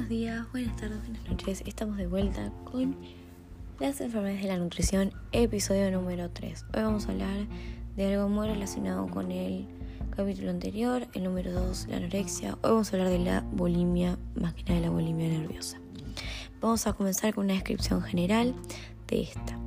Buenos días, buenas tardes, buenas noches. Estamos de vuelta con las enfermedades de la nutrición, episodio número 3. Hoy vamos a hablar de algo muy relacionado con el capítulo anterior, el número 2, la anorexia. Hoy vamos a hablar de la bulimia, más que nada de la bulimia nerviosa. Vamos a comenzar con una descripción general de esta.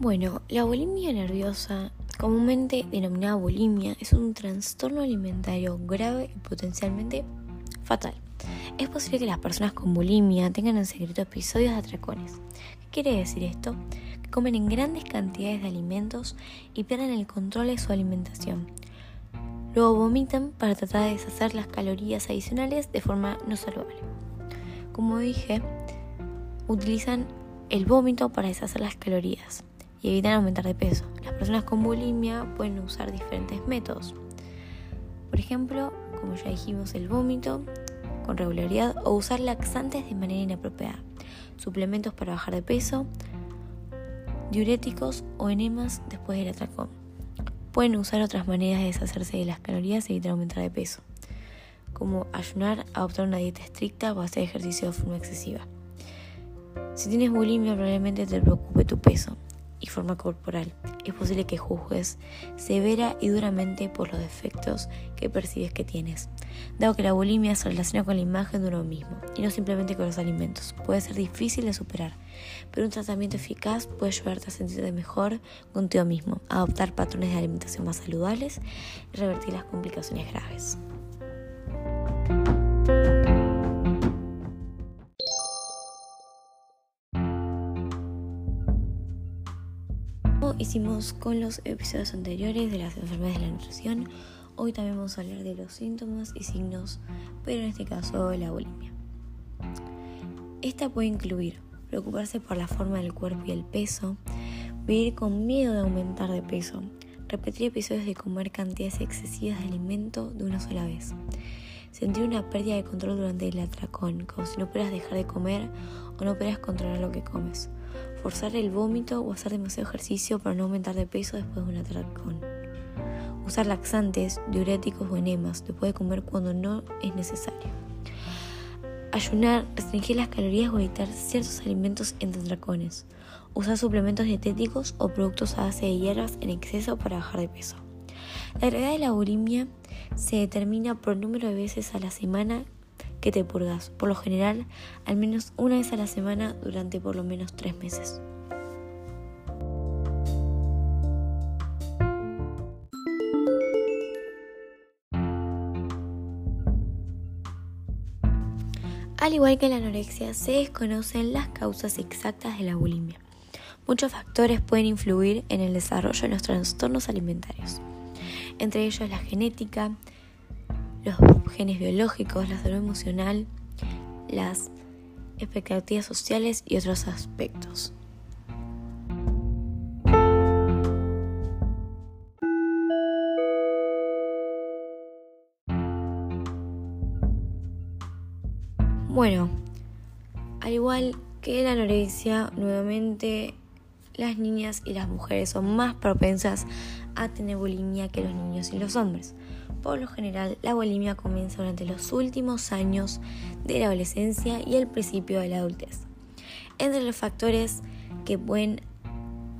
Bueno, la bulimia nerviosa, comúnmente denominada bulimia, es un trastorno alimentario grave y potencialmente fatal. Es posible que las personas con bulimia tengan en secreto episodios de atracones. ¿Qué quiere decir esto? Que comen en grandes cantidades de alimentos y pierden el control de su alimentación. Luego vomitan para tratar de deshacer las calorías adicionales de forma no saludable. Como dije, utilizan el vómito para deshacer las calorías y evitan aumentar de peso. Las personas con bulimia pueden usar diferentes métodos. Por ejemplo, como ya dijimos, el vómito con regularidad o usar laxantes de manera inapropiada, suplementos para bajar de peso, diuréticos o enemas después del atracón. Pueden usar otras maneras de deshacerse de las calorías y evitar aumentar de peso, como ayunar, adoptar una dieta estricta o hacer ejercicio de forma excesiva. Si tienes bulimia probablemente te preocupe tu peso, y forma corporal. Es posible que juzgues severa y duramente por los defectos que percibes que tienes. Dado que la bulimia se relaciona con la imagen de uno mismo y no simplemente con los alimentos, puede ser difícil de superar, pero un tratamiento eficaz puede ayudarte a sentirte mejor contigo mismo, adoptar patrones de alimentación más saludables y revertir las complicaciones graves. Hicimos con los episodios anteriores de las enfermedades de la nutrición, hoy también vamos a hablar de los síntomas y signos, pero en este caso la bulimia. Esta puede incluir preocuparse por la forma del cuerpo y el peso, vivir con miedo de aumentar de peso, repetir episodios de comer cantidades excesivas de alimento de una sola vez, sentir una pérdida de control durante el atracón, como si no pudieras dejar de comer o no pudieras controlar lo que comes, forzar el vómito o hacer demasiado ejercicio para no aumentar de peso después de un atracón, usar laxantes, diuréticos o enemas. Después de comer cuando no es necesario, ayunar, restringir las calorías o evitar ciertos alimentos entre atracones, usar suplementos dietéticos o productos a base de hierbas en exceso para bajar de peso. La gravedad de la bulimia se determina por el número de veces a la semana que te purgas, por lo general al menos una vez a la semana durante por lo menos tres meses. Al igual que la anorexia, se desconocen las causas exactas de la bulimia. Muchos factores pueden influir en el desarrollo de los trastornos alimentarios, entre ellos la genética, los genes biológicos, la salud emocional, las expectativas sociales y otros aspectos. Bueno, al igual que la anorexia, nuevamente las niñas y las mujeres son más propensas a tener bulimia que los niños y los hombres. Por lo general, la bulimia comienza durante los últimos años de la adolescencia y el principio de la adultez. Entre los factores que pueden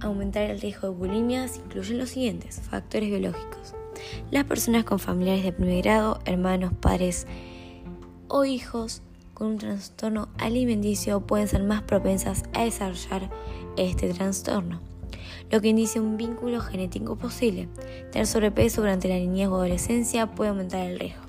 aumentar el riesgo de bulimia se incluyen los siguientes factores biológicos. Las personas con familiares de primer grado, hermanos, padres o hijos con un trastorno alimenticio pueden ser más propensas a desarrollar este trastorno lo que indica un vínculo genético posible. Tener sobrepeso durante la niñez o adolescencia puede aumentar el riesgo.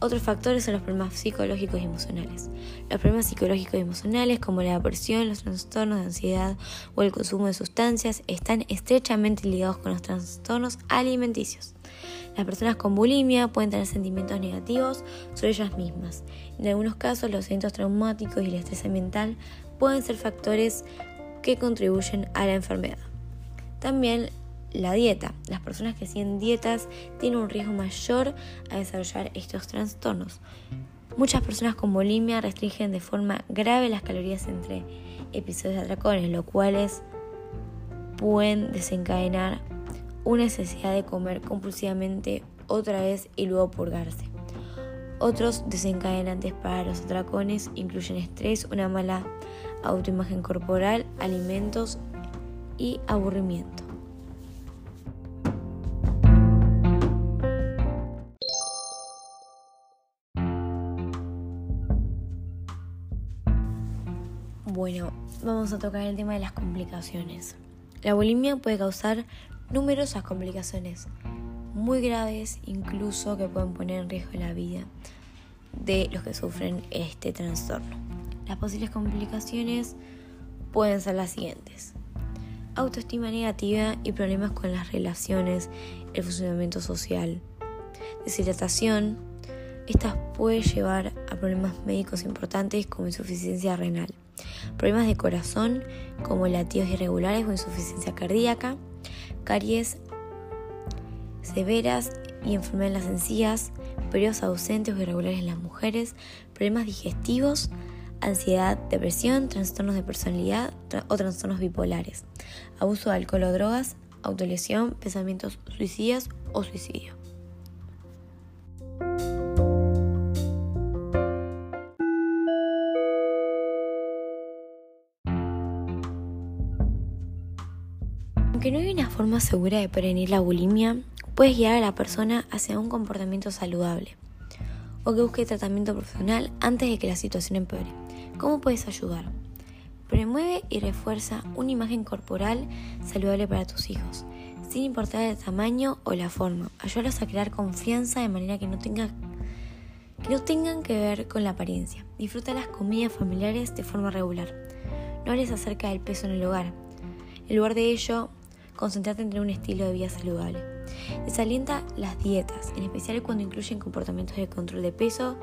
Otros factores son los problemas psicológicos y emocionales. Los problemas psicológicos y emocionales como la depresión, los trastornos de ansiedad o el consumo de sustancias están estrechamente ligados con los trastornos alimenticios. Las personas con bulimia pueden tener sentimientos negativos sobre ellas mismas. En algunos casos los eventos traumáticos y el estrés ambiental pueden ser factores que contribuyen a la enfermedad. También la dieta. Las personas que siguen dietas tienen un riesgo mayor a desarrollar estos trastornos. Muchas personas con bulimia restringen de forma grave las calorías entre episodios de atracones, lo cuales pueden desencadenar una necesidad de comer compulsivamente otra vez y luego purgarse. Otros desencadenantes para los atracones incluyen estrés, una mala autoimagen corporal, alimentos y aburrimiento. Bueno, vamos a tocar el tema de las complicaciones. La bulimia puede causar numerosas complicaciones muy graves, incluso que pueden poner en riesgo la vida de los que sufren este trastorno. Las posibles complicaciones pueden ser las siguientes. Autoestima negativa y problemas con las relaciones, el funcionamiento social. Deshidratación. Estas puede llevar a problemas médicos importantes como insuficiencia renal. Problemas de corazón como latidos irregulares o insuficiencia cardíaca. Caries severas y enfermedades en las encías, periodos ausentes o irregulares en las mujeres, problemas digestivos, ansiedad, depresión, trastornos de personalidad o trastornos bipolares, abuso de alcohol o drogas, autolesión, pensamientos suicidas o suicidio. Aunque no hay una forma segura de prevenir la bulimia, puedes guiar a la persona hacia un comportamiento saludable o que busque tratamiento profesional antes de que la situación empeore. ¿Cómo puedes ayudar? Promueve y refuerza una imagen corporal saludable para tus hijos, sin importar el tamaño o la forma. Ayúdalos a crear confianza de manera que no, tengan que ver con la apariencia. Disfruta las comidas familiares de forma regular. No hables acerca del peso en el hogar. En lugar de ello, concentrate en tener un estilo de vida saludable. Desalienta las dietas, en especial cuando incluyen comportamientos de control de peso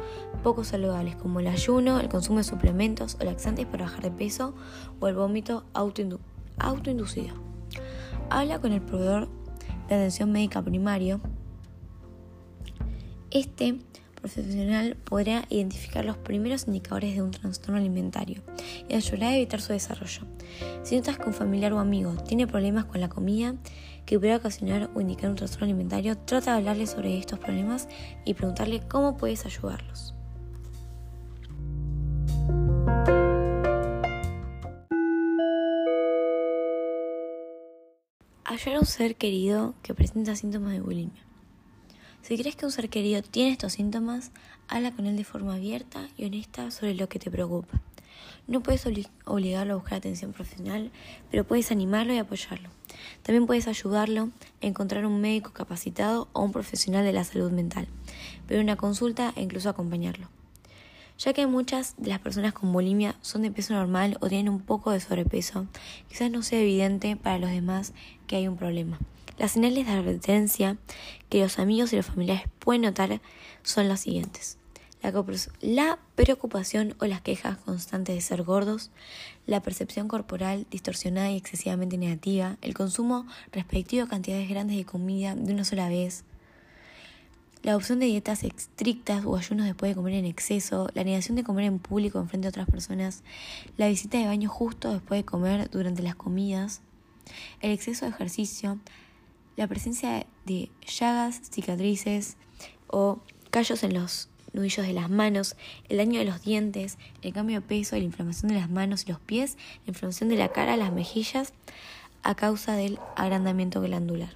poco saludables como el ayuno, el consumo de suplementos o laxantes para bajar de peso o el vómito autoinducido. Habla con el proveedor de atención médica primario. Este profesional podrá identificar los primeros indicadores de un trastorno alimentario y ayudar a evitar su desarrollo. Si notas que un familiar o amigo tiene problemas con la comida que pudiera ocasionar o indicar un trastorno alimentario, trata de hablarle sobre estos problemas y preguntarle cómo puedes ayudarlos. Ayudar a un ser querido que presenta síntomas de bulimia. Si crees que un ser querido tiene estos síntomas, habla con él de forma abierta y honesta sobre lo que te preocupa. No puedes obligarlo a buscar atención profesional, pero puedes animarlo y apoyarlo. También puedes ayudarlo a encontrar un médico capacitado o un profesional de la salud mental, pero una consulta e incluso acompañarlo. Ya que muchas de las personas con bulimia son de peso normal o tienen un poco de sobrepeso, quizás no sea evidente para los demás que hay un problema. Las señales de advertencia que los amigos y los familiares pueden notar son las siguientes. La preocupación o las quejas constantes de ser gordos, la percepción corporal distorsionada y excesivamente negativa, el consumo respectivo de cantidades grandes de comida de una sola vez, la opción de dietas estrictas o ayunos después de comer en exceso, la negación de comer en público en frente a otras personas, la visita de baño justo después de comer durante las comidas, el exceso de ejercicio, la presencia de llagas, cicatrices o callos en los nudillos de las manos, el daño de los dientes, el cambio de peso, la inflamación de las manos y los pies, la inflamación de la cara, las mejillas, a causa del agrandamiento glandular.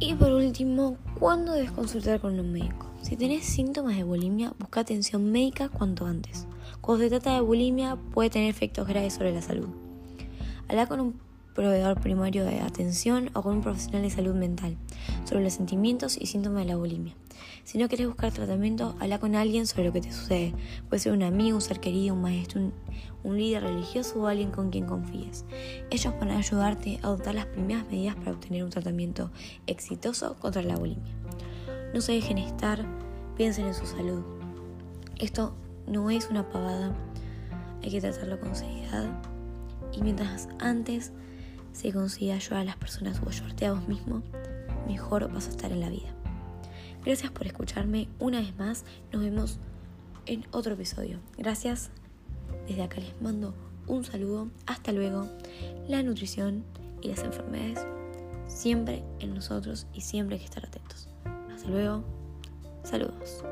Y por último, ¿cuándo debes consultar con un médico? Si tenés síntomas de bulimia, busca atención médica cuanto antes. Cuando se trata de bulimia, puede tener efectos graves sobre la salud. Habla con un proveedor primario de atención o con un profesional de salud mental sobre los sentimientos y síntomas de la bulimia. Si no quieres buscar tratamiento, habla con alguien sobre lo que te sucede. Puede ser un amigo, un ser querido, un maestro, un, un líder religioso o alguien con quien confíes. Ellos van a ayudarte a adoptar las primeras medidas para obtener un tratamiento exitoso contra la bulimia. No se dejen estar, piensen en su salud. Esto no es una pavada, hay que tratarlo con seriedad. Y mientras antes si consigues ayudar a las personas o ayudarte a vos mismo, mejor vas a estar en la vida. Gracias por escucharme una vez más. Nos vemos en otro episodio. Gracias. Desde acá les mando un saludo. Hasta luego. La nutrición y las enfermedades siempre en nosotros y siempre hay que estar atentos. Hasta luego. Saludos.